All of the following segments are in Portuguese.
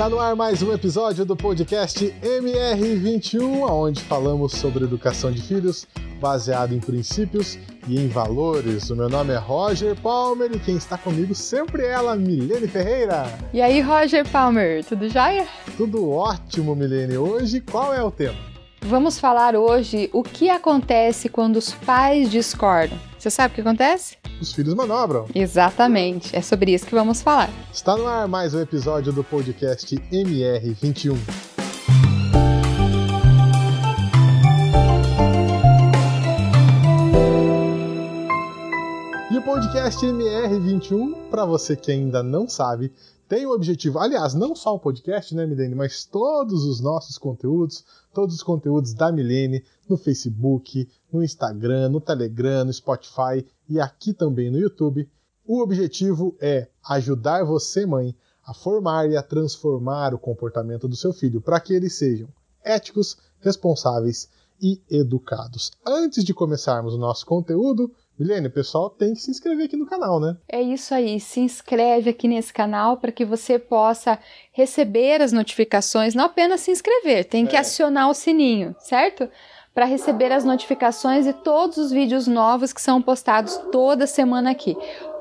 Está no ar mais um episódio do podcast MR21, onde falamos sobre educação de filhos baseado em princípios e em valores. O meu nome é Roger Palmer e quem está comigo sempre é ela, Milene Ferreira. E aí, Roger Palmer, tudo jóia? Tudo ótimo, Milene. Hoje, qual é o tema? Vamos falar hoje o que acontece quando os pais discordam. Você sabe o que acontece? Os filhos manobram. Exatamente, é sobre isso que vamos falar. Está no ar mais um episódio do podcast MR21. E o podcast MR21, para você que ainda não sabe, tem o objetivo, aliás, não só o podcast, né, Milene, mas todos os nossos conteúdos, todos os conteúdos da Milene no Facebook, no Instagram, no Telegram, no Spotify e aqui também no YouTube. O objetivo é ajudar você, mãe, a formar e a transformar o comportamento do seu filho para que eles sejam éticos, responsáveis e educados. Antes de começarmos o nosso conteúdo, Milene, o pessoal tem que se inscrever aqui no canal, né? É isso aí, se inscreve aqui nesse canal para que você possa receber as notificações, não apenas se inscrever, tem que é. acionar o sininho, certo? Para receber as notificações e todos os vídeos novos que são postados toda semana aqui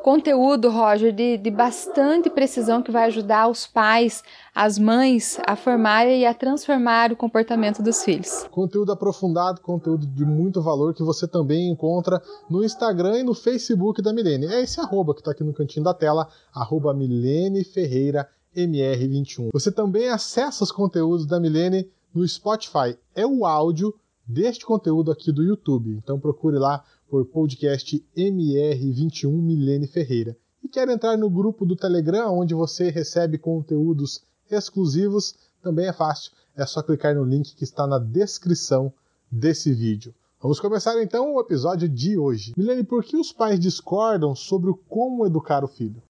conteúdo, Roger, de, de bastante precisão que vai ajudar os pais, as mães a formarem e a transformar o comportamento dos filhos. Conteúdo aprofundado, conteúdo de muito valor que você também encontra no Instagram e no Facebook da Milene. É esse arroba que está aqui no cantinho da tela, arroba Milene Ferreira MR21. Você também acessa os conteúdos da Milene no Spotify. É o áudio deste conteúdo aqui do YouTube. Então procure lá por podcast MR21 Milene Ferreira. E quer entrar no grupo do Telegram, onde você recebe conteúdos exclusivos, também é fácil. É só clicar no link que está na descrição desse vídeo. Vamos começar então o episódio de hoje. Milene, por que os pais discordam sobre como educar o filho?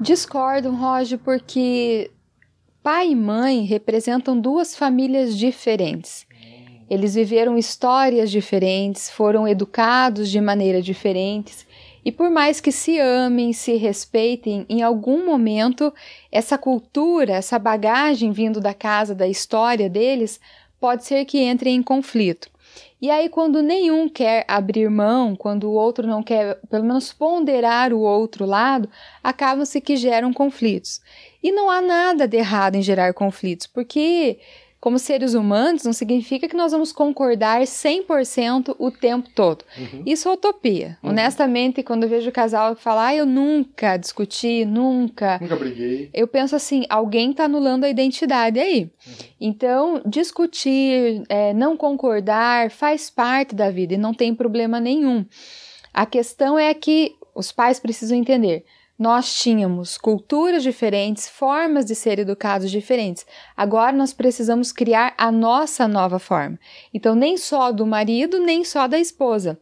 Discordam, Roger, porque pai e mãe representam duas famílias diferentes. Eles viveram histórias diferentes, foram educados de maneira diferentes, e por mais que se amem, se respeitem, em algum momento essa cultura, essa bagagem vindo da casa, da história deles, pode ser que entre em conflito. E aí, quando nenhum quer abrir mão, quando o outro não quer, pelo menos, ponderar o outro lado, acabam-se que geram conflitos. E não há nada de errado em gerar conflitos, porque como seres humanos, não significa que nós vamos concordar 100% o tempo todo. Uhum. Isso é utopia. Uhum. Honestamente, quando eu vejo o casal falar, ah, eu nunca discuti, nunca. Nunca briguei. Eu penso assim, alguém está anulando a identidade aí. Uhum. Então, discutir, é, não concordar, faz parte da vida e não tem problema nenhum. A questão é que os pais precisam entender nós tínhamos culturas diferentes, formas de ser educados diferentes. Agora nós precisamos criar a nossa nova forma. Então, nem só do marido, nem só da esposa.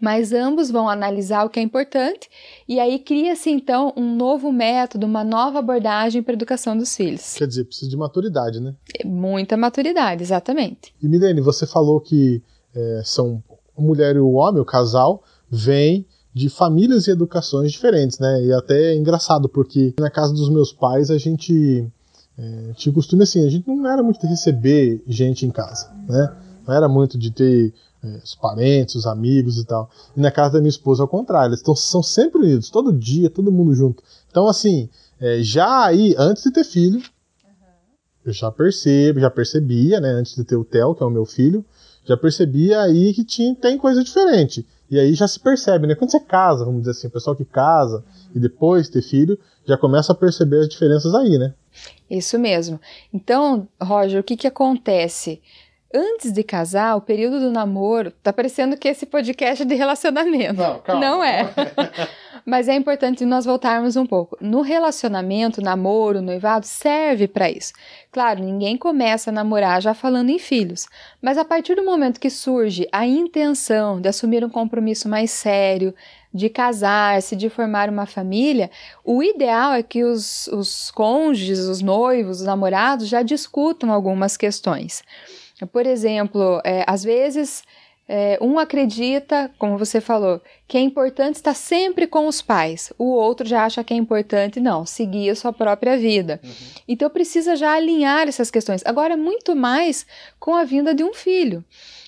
Mas ambos vão analisar o que é importante e aí cria-se então um novo método, uma nova abordagem para a educação dos filhos. Quer dizer, precisa de maturidade, né? Muita maturidade, exatamente. E Milene, você falou que é, são a mulher e o homem, o casal, vem de famílias e educações diferentes, né? E até é engraçado, porque na casa dos meus pais a gente é, tinha costume assim, a gente não era muito de receber gente em casa, né? Não era muito de ter é, os parentes, os amigos e tal. E na casa da minha esposa, ao contrário, eles tão, são sempre unidos, todo dia, todo mundo junto. Então, assim, é, já aí, antes de ter filho, eu já percebo, já percebia, né? Antes de ter o Theo, que é o meu filho, já percebia aí que tinha, tem coisa diferente. E aí já se percebe, né? Quando você casa, vamos dizer assim, o pessoal que casa e depois ter filho, já começa a perceber as diferenças aí, né? Isso mesmo. Então, Roger, o que que acontece? Antes de casar, o período do namoro, tá parecendo que esse podcast é de relacionamento. Não, calma. Não é. Mas é importante nós voltarmos um pouco. No relacionamento, namoro, noivado, serve para isso. Claro, ninguém começa a namorar já falando em filhos, mas a partir do momento que surge a intenção de assumir um compromisso mais sério, de casar-se, de formar uma família, o ideal é que os, os cônjuges, os noivos, os namorados já discutam algumas questões. Por exemplo, é, às vezes É, um acredita, como você falou, que é importante estar sempre com os pais. O outro já acha que é importante, não, seguir a sua própria vida. Uhum. Então precisa já alinhar essas questões. Agora, muito mais com a vinda de um filho.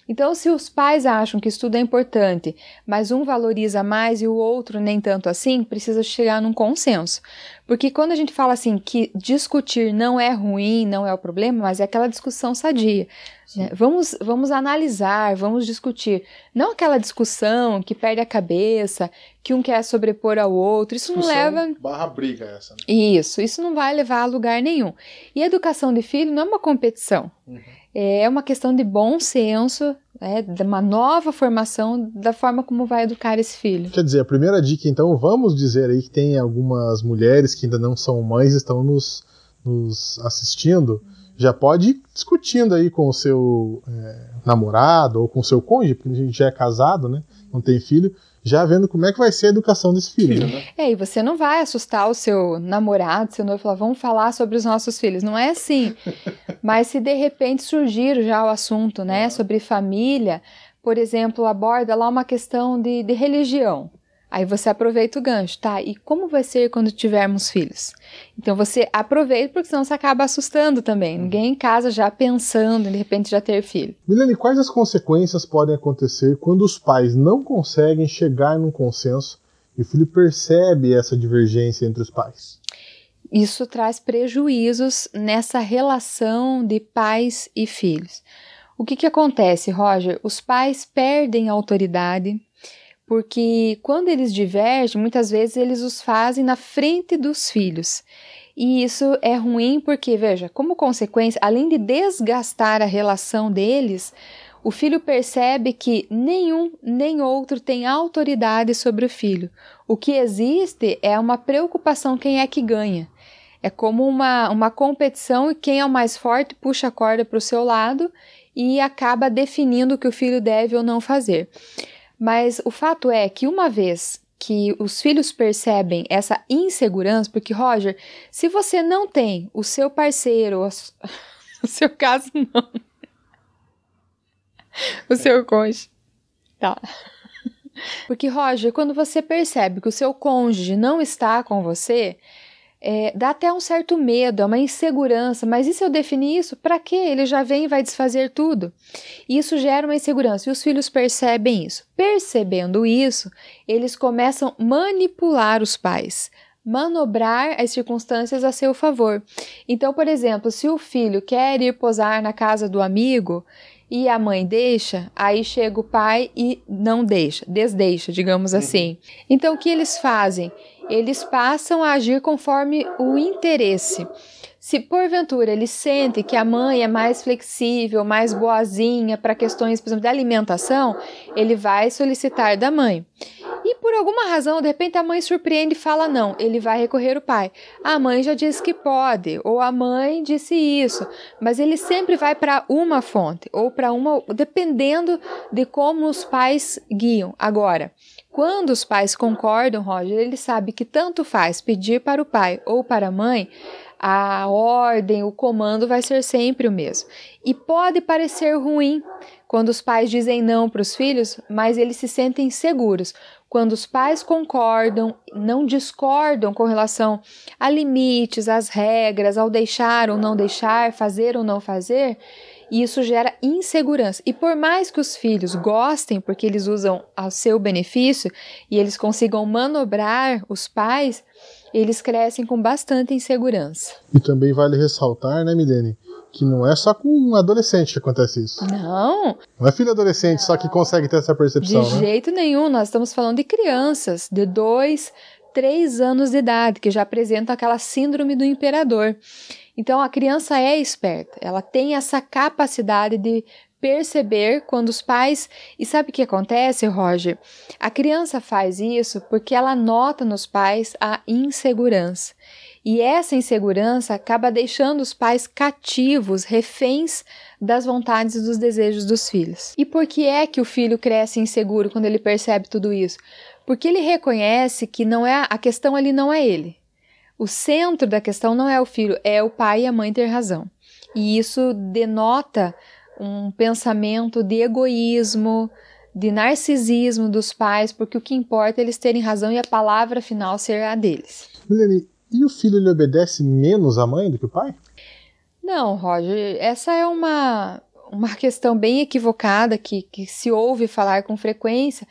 Então, se os pais acham que estudo é importante, mas um valoriza mais e o outro nem tanto assim, precisa chegar num consenso. Porque quando a gente fala assim que discutir não é ruim, não é o problema, mas é aquela discussão sadia. Né? Vamos, vamos analisar, vamos discutir. Não aquela discussão que perde a cabeça, que um quer sobrepor ao outro. Isso discussão não leva. Barra briga essa. Né? Isso, isso não vai levar a lugar nenhum. E educação de filho não é uma competição. Uhum. É uma questão de bom senso, né, de uma nova formação da forma como vai educar esse filho. Quer dizer, a primeira dica, então, vamos dizer aí que tem algumas mulheres que ainda não são mães, estão nos, nos assistindo, já pode ir discutindo aí com o seu é, namorado ou com o seu cônjuge, porque a gente já é casado, né, não tem filho, já vendo como é que vai ser a educação desse filho. Né? É, e você não vai assustar o seu namorado, seu noivo, falar, vamos falar sobre os nossos filhos. Não é assim. Mas se de repente surgir já o assunto, né, sobre família, por exemplo, aborda lá uma questão de, de religião. Aí você aproveita o gancho, tá? E como vai ser quando tivermos filhos? Então você aproveita, porque senão você acaba assustando também. Ninguém em casa já pensando de repente já ter filho. Milene, quais as consequências podem acontecer quando os pais não conseguem chegar num consenso e o filho percebe essa divergência entre os pais? Isso traz prejuízos nessa relação de pais e filhos. O que, que acontece, Roger? Os pais perdem autoridade porque quando eles divergem, muitas vezes eles os fazem na frente dos filhos. E isso é ruim porque, veja, como consequência, além de desgastar a relação deles, o filho percebe que nenhum nem outro tem autoridade sobre o filho. O que existe é uma preocupação quem é que ganha. É como uma, uma competição e quem é o mais forte puxa a corda para o seu lado e acaba definindo o que o filho deve ou não fazer. Mas o fato é que uma vez que os filhos percebem essa insegurança, porque Roger, se você não tem o seu parceiro, o seu caso não, o seu cônjuge, tá? Porque Roger, quando você percebe que o seu cônjuge não está com você, é, dá até um certo medo, é uma insegurança. Mas e se eu definir isso? Para quê? Ele já vem e vai desfazer tudo. Isso gera uma insegurança e os filhos percebem isso. Percebendo isso, eles começam a manipular os pais, manobrar as circunstâncias a seu favor. Então, por exemplo, se o filho quer ir posar na casa do amigo e a mãe deixa, aí chega o pai e não deixa, desdeixa, digamos uhum. assim. Então, o que eles fazem? eles passam a agir conforme o interesse. Se porventura ele sente que a mãe é mais flexível, mais boazinha para questões, por exemplo, de alimentação, ele vai solicitar da mãe. Por alguma razão, de repente a mãe surpreende e fala não, ele vai recorrer ao pai. A mãe já disse que pode, ou a mãe disse isso, mas ele sempre vai para uma fonte, ou para uma, dependendo de como os pais guiam. Agora, quando os pais concordam, Roger, ele sabe que tanto faz pedir para o pai ou para a mãe, a ordem, o comando vai ser sempre o mesmo. E pode parecer ruim quando os pais dizem não para os filhos, mas eles se sentem seguros. Quando os pais concordam, não discordam com relação a limites, às regras, ao deixar ou não deixar, fazer ou não fazer, isso gera insegurança. E por mais que os filhos gostem, porque eles usam ao seu benefício e eles consigam manobrar os pais, eles crescem com bastante insegurança. E também vale ressaltar, né, Milene, que não é só com um adolescente que acontece isso. Não. Não é filho adolescente só que consegue ter essa percepção. De né? jeito nenhum. Nós estamos falando de crianças de dois, três anos de idade que já apresentam aquela síndrome do imperador. Então a criança é esperta, ela tem essa capacidade de perceber quando os pais. E sabe o que acontece, Roger? A criança faz isso porque ela nota nos pais a insegurança. E essa insegurança acaba deixando os pais cativos, reféns das vontades e dos desejos dos filhos. E por que é que o filho cresce inseguro quando ele percebe tudo isso? Porque ele reconhece que não é a questão ali não é ele. O centro da questão não é o filho, é o pai e a mãe ter razão. E isso denota um pensamento de egoísmo, de narcisismo dos pais, porque o que importa é eles terem razão e a palavra final ser a deles. Milene, e o filho ele obedece menos à mãe do que o pai? Não, Roger, essa é uma, uma questão bem equivocada que, que se ouve falar com frequência,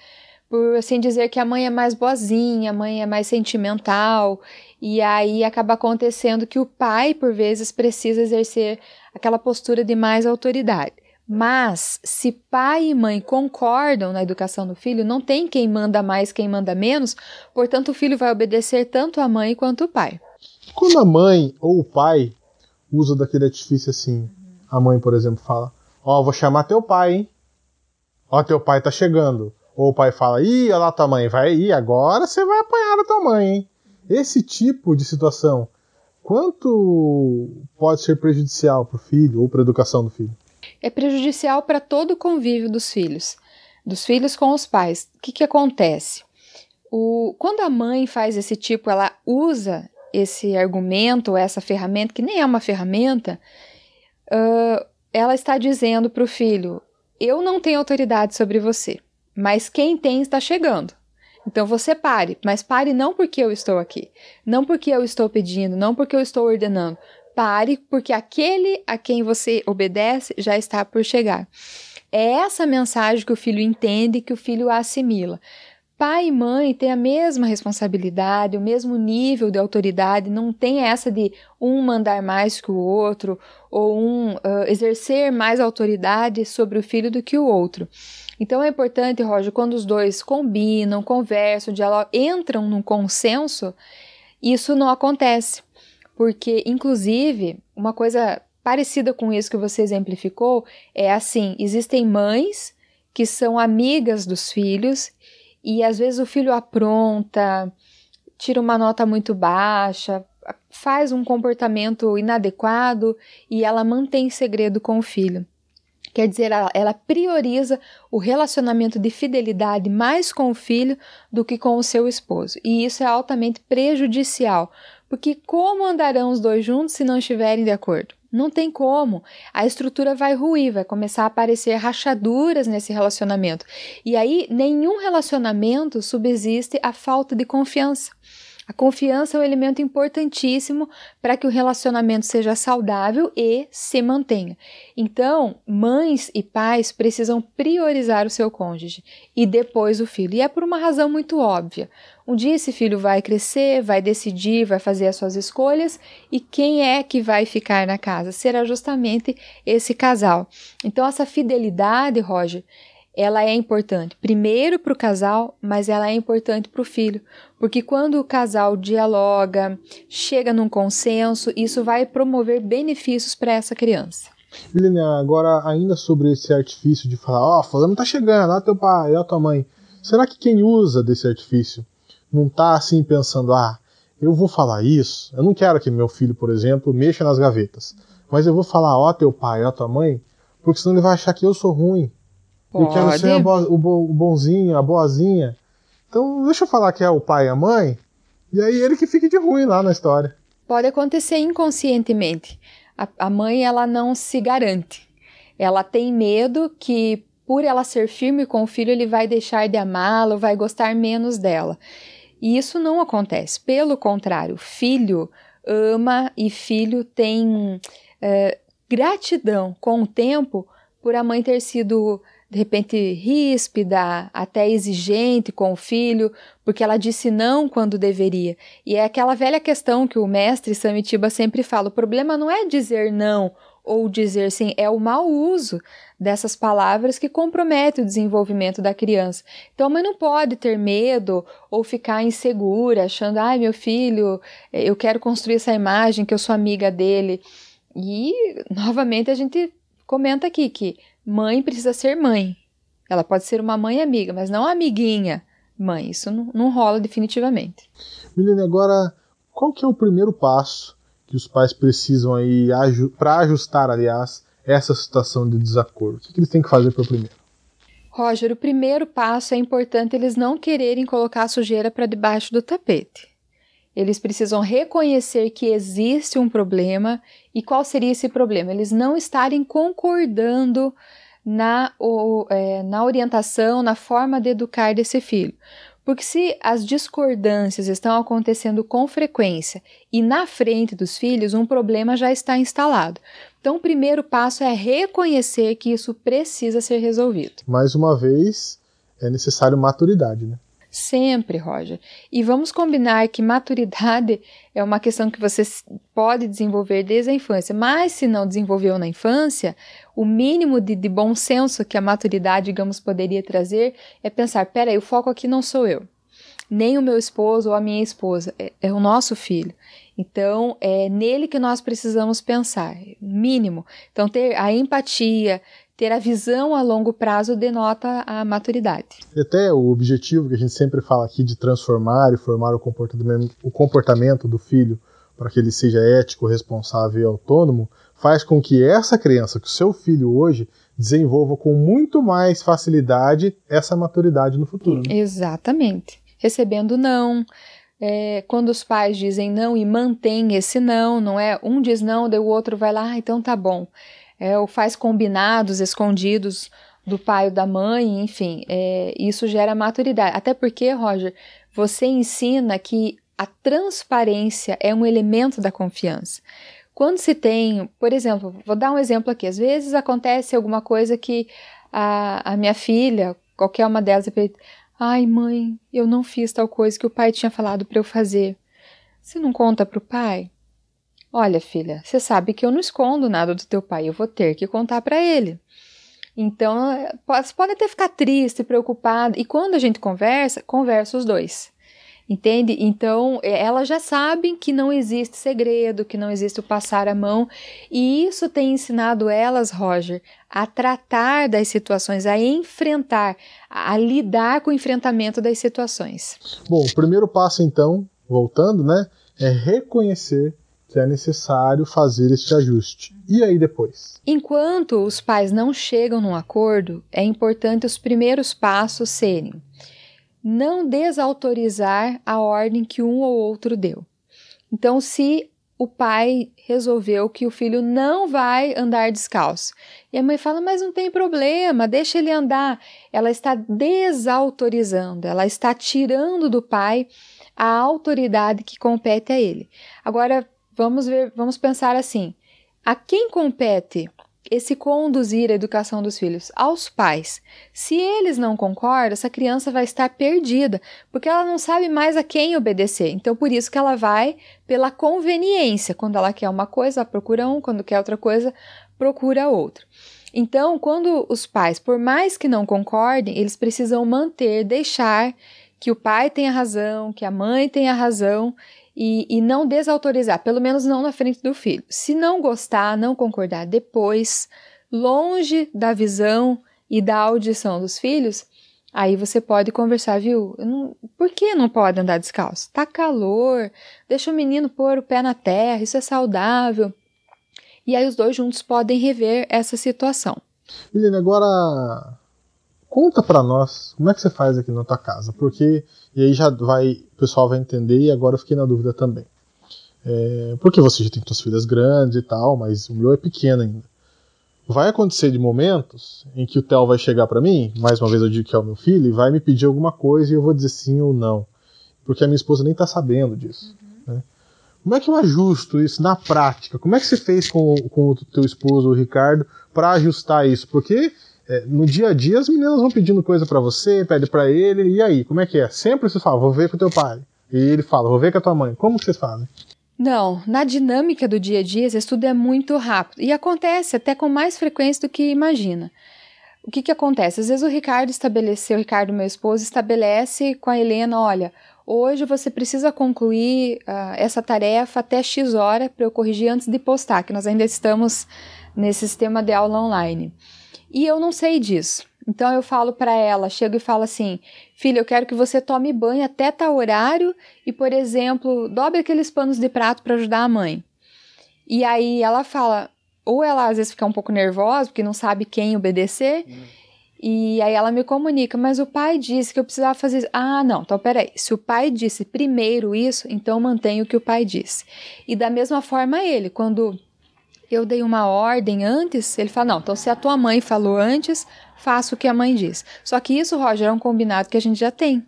por assim dizer que a mãe é mais boazinha, a mãe é mais sentimental, e aí acaba acontecendo que o pai, por vezes, precisa exercer aquela postura de mais autoridade. Mas, se pai e mãe concordam na educação do filho, não tem quem manda mais, quem manda menos, portanto, o filho vai obedecer tanto a mãe quanto o pai. Quando a mãe ou o pai usa daquele artifício assim, a mãe, por exemplo, fala: Ó, oh, vou chamar teu pai, hein? Ó, teu pai tá chegando. Ou o pai fala: Ih, olha lá tua mãe, vai aí, agora você vai apanhar a tua mãe, hein? Esse tipo de situação, quanto pode ser prejudicial para o filho ou para a educação do filho? É prejudicial para todo o convívio dos filhos, dos filhos com os pais. O que, que acontece? O, quando a mãe faz esse tipo, ela usa esse argumento, essa ferramenta, que nem é uma ferramenta, uh, ela está dizendo para o filho: Eu não tenho autoridade sobre você, mas quem tem está chegando. Então você pare, mas pare não porque eu estou aqui, não porque eu estou pedindo, não porque eu estou ordenando. Pare porque aquele a quem você obedece já está por chegar. É essa mensagem que o filho entende, que o filho assimila. Pai e mãe têm a mesma responsabilidade, o mesmo nível de autoridade, não tem essa de um mandar mais que o outro ou um uh, exercer mais autoridade sobre o filho do que o outro. Então é importante, Roger, quando os dois combinam, conversam, dialogam, entram num consenso, isso não acontece. Porque, inclusive, uma coisa parecida com isso que você exemplificou é assim: existem mães que são amigas dos filhos e às vezes o filho apronta, tira uma nota muito baixa, faz um comportamento inadequado e ela mantém segredo com o filho. Quer dizer, ela, prioriza o relacionamento de fidelidade mais com o filho do que com o seu esposo. E isso é altamente prejudicial, porque como andarão os dois juntos se não estiverem de acordo? Não tem como. A estrutura vai ruir, vai começar a aparecer rachaduras nesse relacionamento. E aí, nenhum relacionamento subsiste a falta de confiança. A confiança é um elemento importantíssimo para que o relacionamento seja saudável e se mantenha. Então, mães e pais precisam priorizar o seu cônjuge e depois o filho. E é por uma razão muito óbvia. Um dia esse filho vai crescer, vai decidir, vai fazer as suas escolhas e quem é que vai ficar na casa? Será justamente esse casal. Então, essa fidelidade, Roger, ela é importante, primeiro para o casal, mas ela é importante para o filho, porque quando o casal dialoga, chega num consenso, isso vai promover benefícios para essa criança. Milene, agora ainda sobre esse artifício de falar, ó, oh, tá chegando, ó teu pai, ó tua mãe. Será que quem usa desse artifício não tá assim pensando, ah, eu vou falar isso, eu não quero que meu filho, por exemplo, mexa nas gavetas, mas eu vou falar, ó teu pai, ó tua mãe, porque senão ele vai achar que eu sou ruim, Pode. Eu quero ser bo o, bo o bonzinho, a boazinha. Então, deixa eu falar que é o pai e a mãe, e aí ele que fique de ruim lá na história. Pode acontecer inconscientemente. A, a mãe, ela não se garante. Ela tem medo que, por ela ser firme com o filho, ele vai deixar de amá-lo, vai gostar menos dela. E isso não acontece. Pelo contrário, filho ama e filho tem é, gratidão com o tempo por a mãe ter sido de repente ríspida, até exigente com o filho, porque ela disse não quando deveria. E é aquela velha questão que o mestre Samitiba sempre fala: o problema não é dizer não ou dizer sim, é o mau uso dessas palavras que compromete o desenvolvimento da criança. Então, a mãe não pode ter medo ou ficar insegura, achando, ai, meu filho, eu quero construir essa imagem que eu sou amiga dele. E, novamente, a gente comenta aqui que Mãe precisa ser mãe. Ela pode ser uma mãe amiga, mas não amiguinha mãe. Isso não, não rola definitivamente. Milene, agora, qual que é o primeiro passo que os pais precisam aí para ajustar, aliás, essa situação de desacordo? O que, que eles têm que fazer para o primeiro? Roger, o primeiro passo é importante eles não quererem colocar a sujeira para debaixo do tapete. Eles precisam reconhecer que existe um problema e qual seria esse problema? Eles não estarem concordando na, o, é, na orientação, na forma de educar desse filho. Porque se as discordâncias estão acontecendo com frequência e na frente dos filhos, um problema já está instalado. Então, o primeiro passo é reconhecer que isso precisa ser resolvido. Mais uma vez, é necessário maturidade, né? Sempre, Roger. E vamos combinar que maturidade é uma questão que você pode desenvolver desde a infância, mas se não desenvolveu na infância, o mínimo de, de bom senso que a maturidade, digamos, poderia trazer é pensar: peraí, o foco aqui não sou eu, nem o meu esposo ou a minha esposa, é, é o nosso filho. Então, é nele que nós precisamos pensar, mínimo. Então, ter a empatia, ter a visão a longo prazo denota a maturidade. E até o objetivo que a gente sempre fala aqui de transformar e formar o comportamento, o comportamento do filho para que ele seja ético, responsável e autônomo, faz com que essa criança, que o seu filho hoje, desenvolva com muito mais facilidade essa maturidade no futuro. Né? Exatamente. Recebendo não, é, quando os pais dizem não e mantém esse não, não é? Um diz não, daí o outro vai lá, ah, então tá bom é, ou faz combinados escondidos do pai ou da mãe, enfim, é, isso gera maturidade. Até porque, Roger, você ensina que a transparência é um elemento da confiança. Quando se tem, por exemplo, vou dar um exemplo aqui, às vezes acontece alguma coisa que a, a minha filha, qualquer uma delas, ai mãe, eu não fiz tal coisa que o pai tinha falado para eu fazer. Você não conta para o pai? Olha, filha, você sabe que eu não escondo nada do teu pai, eu vou ter que contar para ele. Então, você pode até ficar triste, preocupado. E quando a gente conversa, conversa os dois. Entende? Então, é, elas já sabem que não existe segredo, que não existe o passar a mão. E isso tem ensinado elas, Roger, a tratar das situações, a enfrentar, a lidar com o enfrentamento das situações. Bom, o primeiro passo, então, voltando, né, é reconhecer que é necessário fazer este ajuste. E aí depois? Enquanto os pais não chegam num acordo, é importante os primeiros passos serem não desautorizar a ordem que um ou outro deu. Então, se o pai resolveu que o filho não vai andar descalço. E a mãe fala: Mas não tem problema, deixa ele andar. Ela está desautorizando, ela está tirando do pai a autoridade que compete a ele. Agora, vamos ver, vamos pensar assim: a quem compete esse conduzir a educação dos filhos? Aos pais. Se eles não concordam, essa criança vai estar perdida, porque ela não sabe mais a quem obedecer. Então, por isso que ela vai pela conveniência. Quando ela quer uma coisa, ela procura um, quando quer outra coisa, procura outro. Então, quando os pais, por mais que não concordem, eles precisam manter, deixar que o pai tenha razão, que a mãe tenha razão e, e não desautorizar, pelo menos não na frente do filho. Se não gostar, não concordar depois, longe da visão e da audição dos filhos, aí você pode conversar, viu? Não, por que não pode andar descalço? Tá calor, deixa o menino pôr o pé na terra, isso é saudável. E aí os dois juntos podem rever essa situação. Helena, agora conta para nós como é que você faz aqui na tua casa, porque e aí já vai, o pessoal vai entender e agora eu fiquei na dúvida também. É, porque você já tem suas filhas grandes e tal, mas o meu é pequeno ainda. Vai acontecer de momentos em que o Theo vai chegar para mim, mais uma vez eu digo que é o meu filho, e vai me pedir alguma coisa e eu vou dizer sim ou não. Porque a minha esposa nem tá sabendo disso. Uhum. Né? Como é que eu ajusto isso na prática? Como é que você fez com, com o teu esposo, o Ricardo, para ajustar isso? Porque é, no dia a dia as meninas vão pedindo coisa para você, pede para ele, e aí, como é que é? Sempre você fala, vou ver com teu pai. E ele fala, vou ver com a tua mãe. Como que vocês fazem? Não, na dinâmica do dia a dia, esse estudo é muito rápido e acontece até com mais frequência do que imagina. O que, que acontece? Às vezes o Ricardo estabeleceu, o Ricardo, meu esposo, estabelece com a Helena: olha, hoje você precisa concluir uh, essa tarefa até X hora para eu corrigir antes de postar, que nós ainda estamos nesse sistema de aula online. E eu não sei disso. Então eu falo para ela, chego e falo assim: "Filha, eu quero que você tome banho até tal horário e, por exemplo, dobre aqueles panos de prato para ajudar a mãe". E aí ela fala, ou ela às vezes fica um pouco nervosa porque não sabe quem obedecer. Hum. E aí ela me comunica, mas o pai disse que eu precisava fazer isso. Ah, não, então peraí. Se o pai disse primeiro isso, então mantenho o que o pai disse. E da mesma forma ele, quando eu dei uma ordem antes, ele fala: não, então se a tua mãe falou antes, faça o que a mãe diz. Só que isso, Roger, é um combinado que a gente já tem.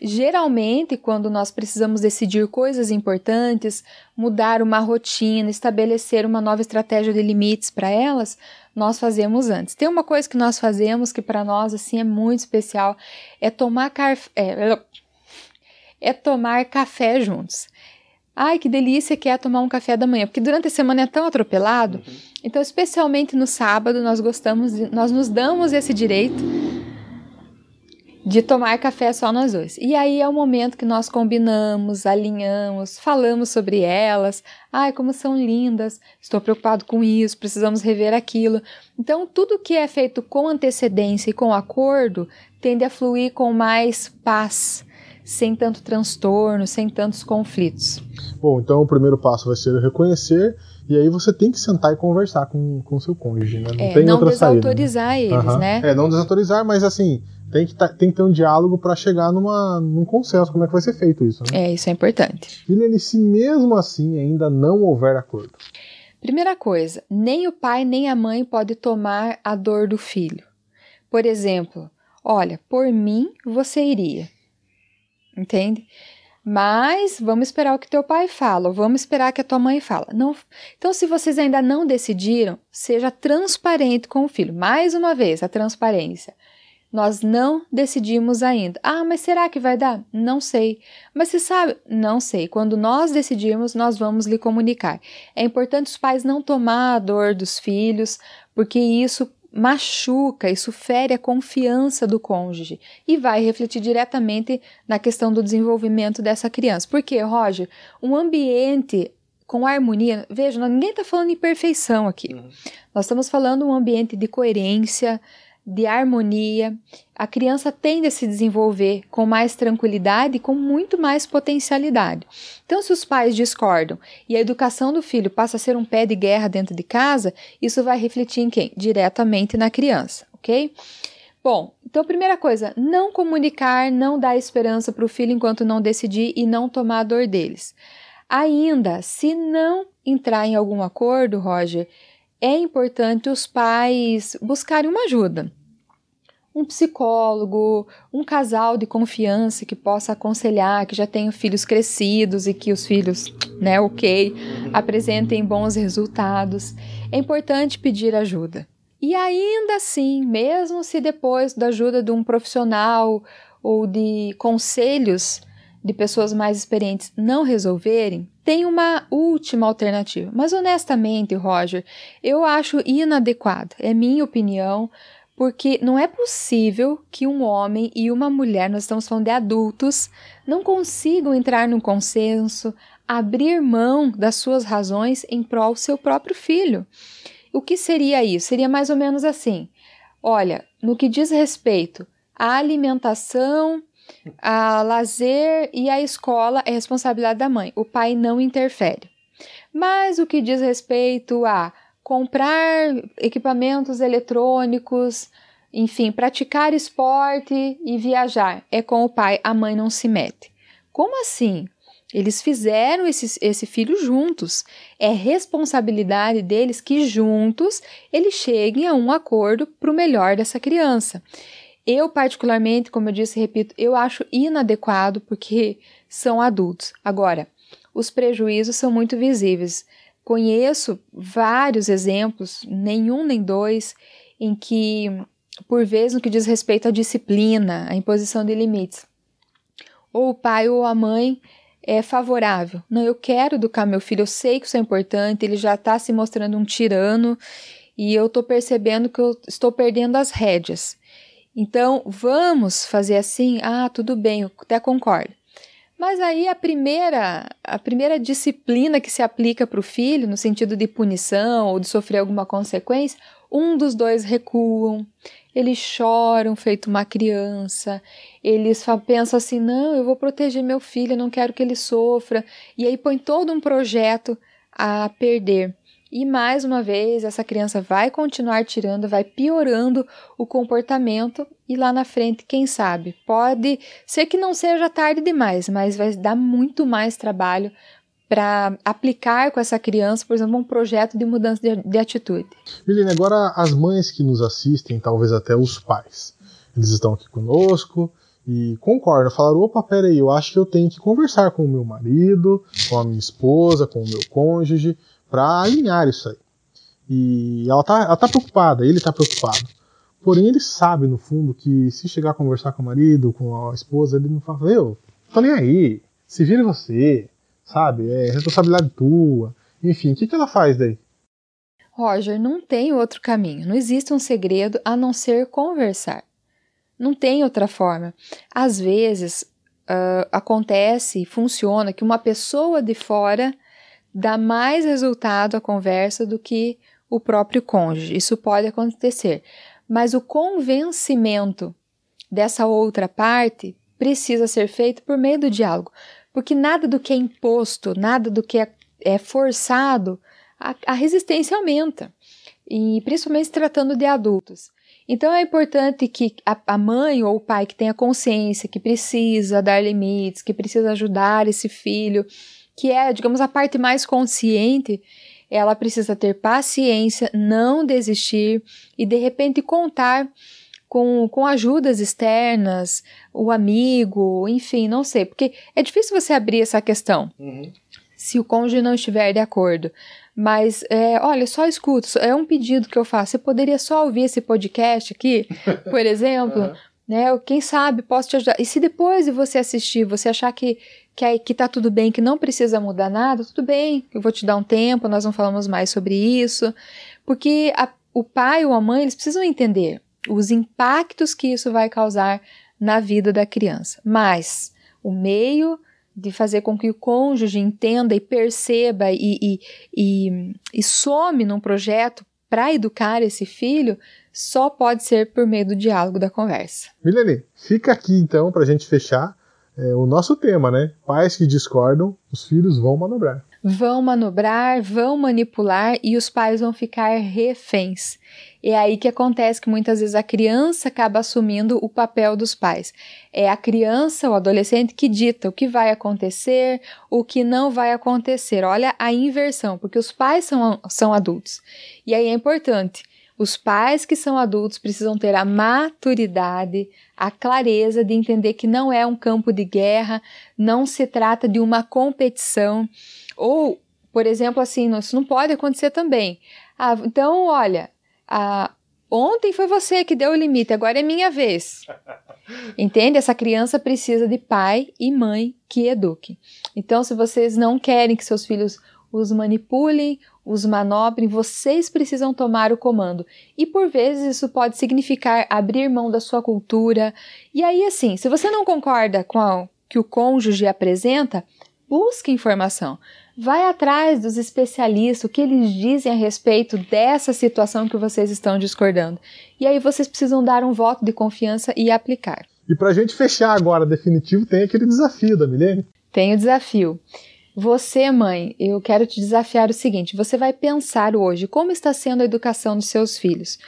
Geralmente, quando nós precisamos decidir coisas importantes, mudar uma rotina, estabelecer uma nova estratégia de limites para elas, nós fazemos antes. Tem uma coisa que nós fazemos que para nós assim é muito especial, é tomar, é, é tomar café juntos. Ai, que delícia que é tomar um café da manhã, porque durante a semana é tão atropelado. Uhum. Então, especialmente no sábado, nós gostamos, de, nós nos damos esse direito de tomar café só nós dois. E aí é o momento que nós combinamos, alinhamos, falamos sobre elas. Ai, como são lindas, estou preocupado com isso, precisamos rever aquilo. Então, tudo que é feito com antecedência e com acordo tende a fluir com mais paz, sem tanto transtorno, sem tantos conflitos. Bom, então o primeiro passo vai ser reconhecer e aí você tem que sentar e conversar com o seu cônjuge, né? Não é, tem não outra desautorizar saída, né? eles, uhum. né? É, não desautorizar, mas assim, tem que, tá, tem que ter um diálogo para chegar numa, num consenso. Como é que vai ser feito isso? Né? É, isso é importante. Liliane, se mesmo assim ainda não houver acordo. Primeira coisa, nem o pai nem a mãe pode tomar a dor do filho. Por exemplo, olha, por mim você iria. Entende? Mas vamos esperar o que teu pai fala, vamos esperar que a tua mãe fala. Não. Então, se vocês ainda não decidiram, seja transparente com o filho. Mais uma vez, a transparência. Nós não decidimos ainda. Ah, mas será que vai dar? Não sei. Mas você sabe? Não sei. Quando nós decidirmos, nós vamos lhe comunicar. É importante os pais não tomar a dor dos filhos, porque isso machuca, isso fere a confiança do cônjuge e vai refletir diretamente na questão do desenvolvimento dessa criança. Porque, Roger, um ambiente com harmonia, veja, ninguém está falando em perfeição aqui. Uhum. Nós estamos falando um ambiente de coerência, de harmonia, a criança tende a se desenvolver com mais tranquilidade e com muito mais potencialidade. Então, se os pais discordam e a educação do filho passa a ser um pé de guerra dentro de casa, isso vai refletir em quem? Diretamente na criança, ok? Bom, então, primeira coisa, não comunicar, não dar esperança para o filho enquanto não decidir e não tomar a dor deles. Ainda, se não entrar em algum acordo, Roger, é importante os pais buscarem uma ajuda. Um psicólogo, um casal de confiança que possa aconselhar, que já tenha filhos crescidos e que os filhos, né, ok, apresentem bons resultados. É importante pedir ajuda. E ainda assim, mesmo se depois da ajuda de um profissional ou de conselhos de pessoas mais experientes não resolverem, tem uma última alternativa. Mas honestamente, Roger, eu acho inadequado. É minha opinião, porque não é possível que um homem e uma mulher, nós estamos falando de adultos, não consigam entrar num consenso, abrir mão das suas razões em prol do seu próprio filho. O que seria isso? Seria mais ou menos assim: olha, no que diz respeito à alimentação, a lazer e a escola é responsabilidade da mãe. O pai não interfere. Mas o que diz respeito a comprar equipamentos eletrônicos, enfim, praticar esporte e viajar é com o pai, a mãe não se mete. Como assim? Eles fizeram esse, esse filho juntos. É responsabilidade deles que juntos eles cheguem a um acordo para o melhor dessa criança. Eu, particularmente, como eu disse, repito, eu acho inadequado porque são adultos. Agora, os prejuízos são muito visíveis. Conheço vários exemplos, nenhum nem dois, em que, por vezes, no que diz respeito à disciplina, à imposição de limites, ou o pai ou a mãe é favorável. Não, eu quero educar meu filho, eu sei que isso é importante, ele já está se mostrando um tirano e eu estou percebendo que eu estou perdendo as rédeas. Então, vamos fazer assim? Ah, tudo bem, eu até concordo. Mas aí a primeira, a primeira disciplina que se aplica para o filho, no sentido de punição ou de sofrer alguma consequência, um dos dois recuam, eles choram feito uma criança, eles pensam assim: não, eu vou proteger meu filho, não quero que ele sofra, e aí põe todo um projeto a perder. E mais uma vez, essa criança vai continuar tirando, vai piorando o comportamento e lá na frente, quem sabe, pode ser que não seja tarde demais, mas vai dar muito mais trabalho para aplicar com essa criança, por exemplo, um projeto de mudança de, de atitude. Milene, agora as mães que nos assistem, talvez até os pais, eles estão aqui conosco e concordam, falaram: opa, peraí, eu acho que eu tenho que conversar com o meu marido, com a minha esposa, com o meu cônjuge, para alinhar isso aí. E ela tá, ela tá preocupada, ele tá preocupado. Porém, ele sabe, no fundo, que se chegar a conversar com o marido, com a esposa, ele não fala, eu, tô nem aí, se vire você, sabe? É responsabilidade tua. Enfim, o que, que ela faz daí? Roger, não tem outro caminho. Não existe um segredo a não ser conversar. Não tem outra forma. Às vezes uh, acontece funciona que uma pessoa de fora dá mais resultado à conversa do que o próprio cônjuge. Isso pode acontecer mas o convencimento dessa outra parte precisa ser feito por meio do diálogo, porque nada do que é imposto, nada do que é, é forçado, a, a resistência aumenta, e principalmente tratando de adultos. Então é importante que a mãe ou o pai que tenha consciência que precisa dar limites, que precisa ajudar esse filho, que é, digamos, a parte mais consciente, ela precisa ter paciência, não desistir e de repente contar com, com ajudas externas, o amigo, enfim, não sei, porque é difícil você abrir essa questão. Uhum. Se o cônjuge não estiver de acordo. Mas, é, olha, só escuta, é um pedido que eu faço. Você poderia só ouvir esse podcast aqui, por exemplo? uhum. Né? Quem sabe posso te ajudar. E se depois de você assistir, você achar que que, que tá tudo bem, que não precisa mudar nada, tudo bem, eu vou te dar um tempo, nós não falamos mais sobre isso. Porque a, o pai ou a mãe, eles precisam entender os impactos que isso vai causar na vida da criança. Mas o meio de fazer com que o cônjuge entenda e perceba e, e, e, e some num projeto para educar esse filho só pode ser por meio do diálogo da conversa. Milene, fica aqui então para a gente fechar é, o nosso tema, né? Pais que discordam, os filhos vão manobrar. Vão manobrar, vão manipular e os pais vão ficar reféns. É aí que acontece que muitas vezes a criança acaba assumindo o papel dos pais. É a criança, o adolescente, que dita o que vai acontecer, o que não vai acontecer. Olha a inversão, porque os pais são, são adultos. E aí é importante os pais que são adultos precisam ter a maturidade, a clareza de entender que não é um campo de guerra, não se trata de uma competição. Ou, por exemplo, assim, isso não pode acontecer também. Ah, então, olha, ah, ontem foi você que deu o limite, agora é minha vez. Entende? Essa criança precisa de pai e mãe que eduquem. Então, se vocês não querem que seus filhos os manipulem, os manobrem, vocês precisam tomar o comando. E por vezes isso pode significar abrir mão da sua cultura. E aí, assim, se você não concorda com o que o cônjuge apresenta, busque informação. Vai atrás dos especialistas, o que eles dizem a respeito dessa situação que vocês estão discordando. E aí vocês precisam dar um voto de confiança e aplicar. E para a gente fechar agora definitivo, tem aquele desafio da Milene? Tem o desafio. Você, mãe, eu quero te desafiar o seguinte: você vai pensar hoje como está sendo a educação dos seus filhos.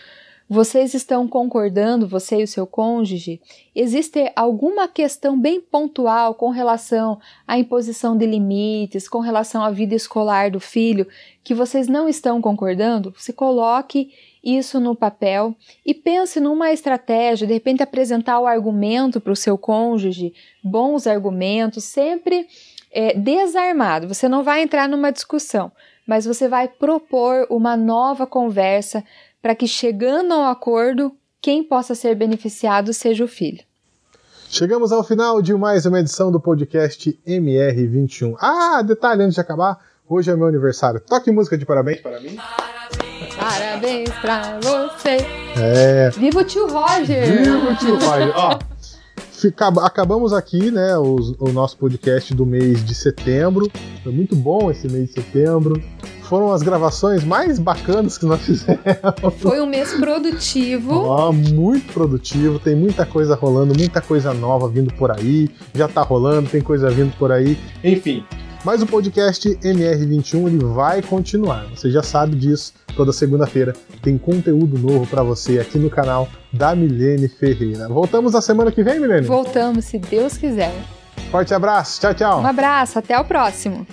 Vocês estão concordando, você e o seu cônjuge? Existe alguma questão bem pontual com relação à imposição de limites, com relação à vida escolar do filho, que vocês não estão concordando? Se coloque isso no papel e pense numa estratégia, de repente apresentar o argumento para o seu cônjuge, bons argumentos, sempre é, desarmado. Você não vai entrar numa discussão, mas você vai propor uma nova conversa para que, chegando ao acordo, quem possa ser beneficiado seja o filho. Chegamos ao final de mais uma edição do podcast MR21. Ah, detalhe antes de acabar, hoje é meu aniversário. Toque música de parabéns para mim. Parabéns para você. É. Viva o tio Roger! Viva o tio Roger! Ó, acabamos aqui, né, o, o nosso podcast do mês de setembro. Foi muito bom esse mês de setembro foram as gravações mais bacanas que nós fizemos. Foi um mês produtivo. Oh, muito produtivo, tem muita coisa rolando, muita coisa nova vindo por aí. Já tá rolando, tem coisa vindo por aí. Enfim, mas o podcast MR21 ele vai continuar. Você já sabe disso. Toda segunda-feira tem conteúdo novo para você aqui no canal da Milene Ferreira. Voltamos na semana que vem, Milene? Voltamos, se Deus quiser. Forte abraço. Tchau, tchau. Um abraço. Até o próximo.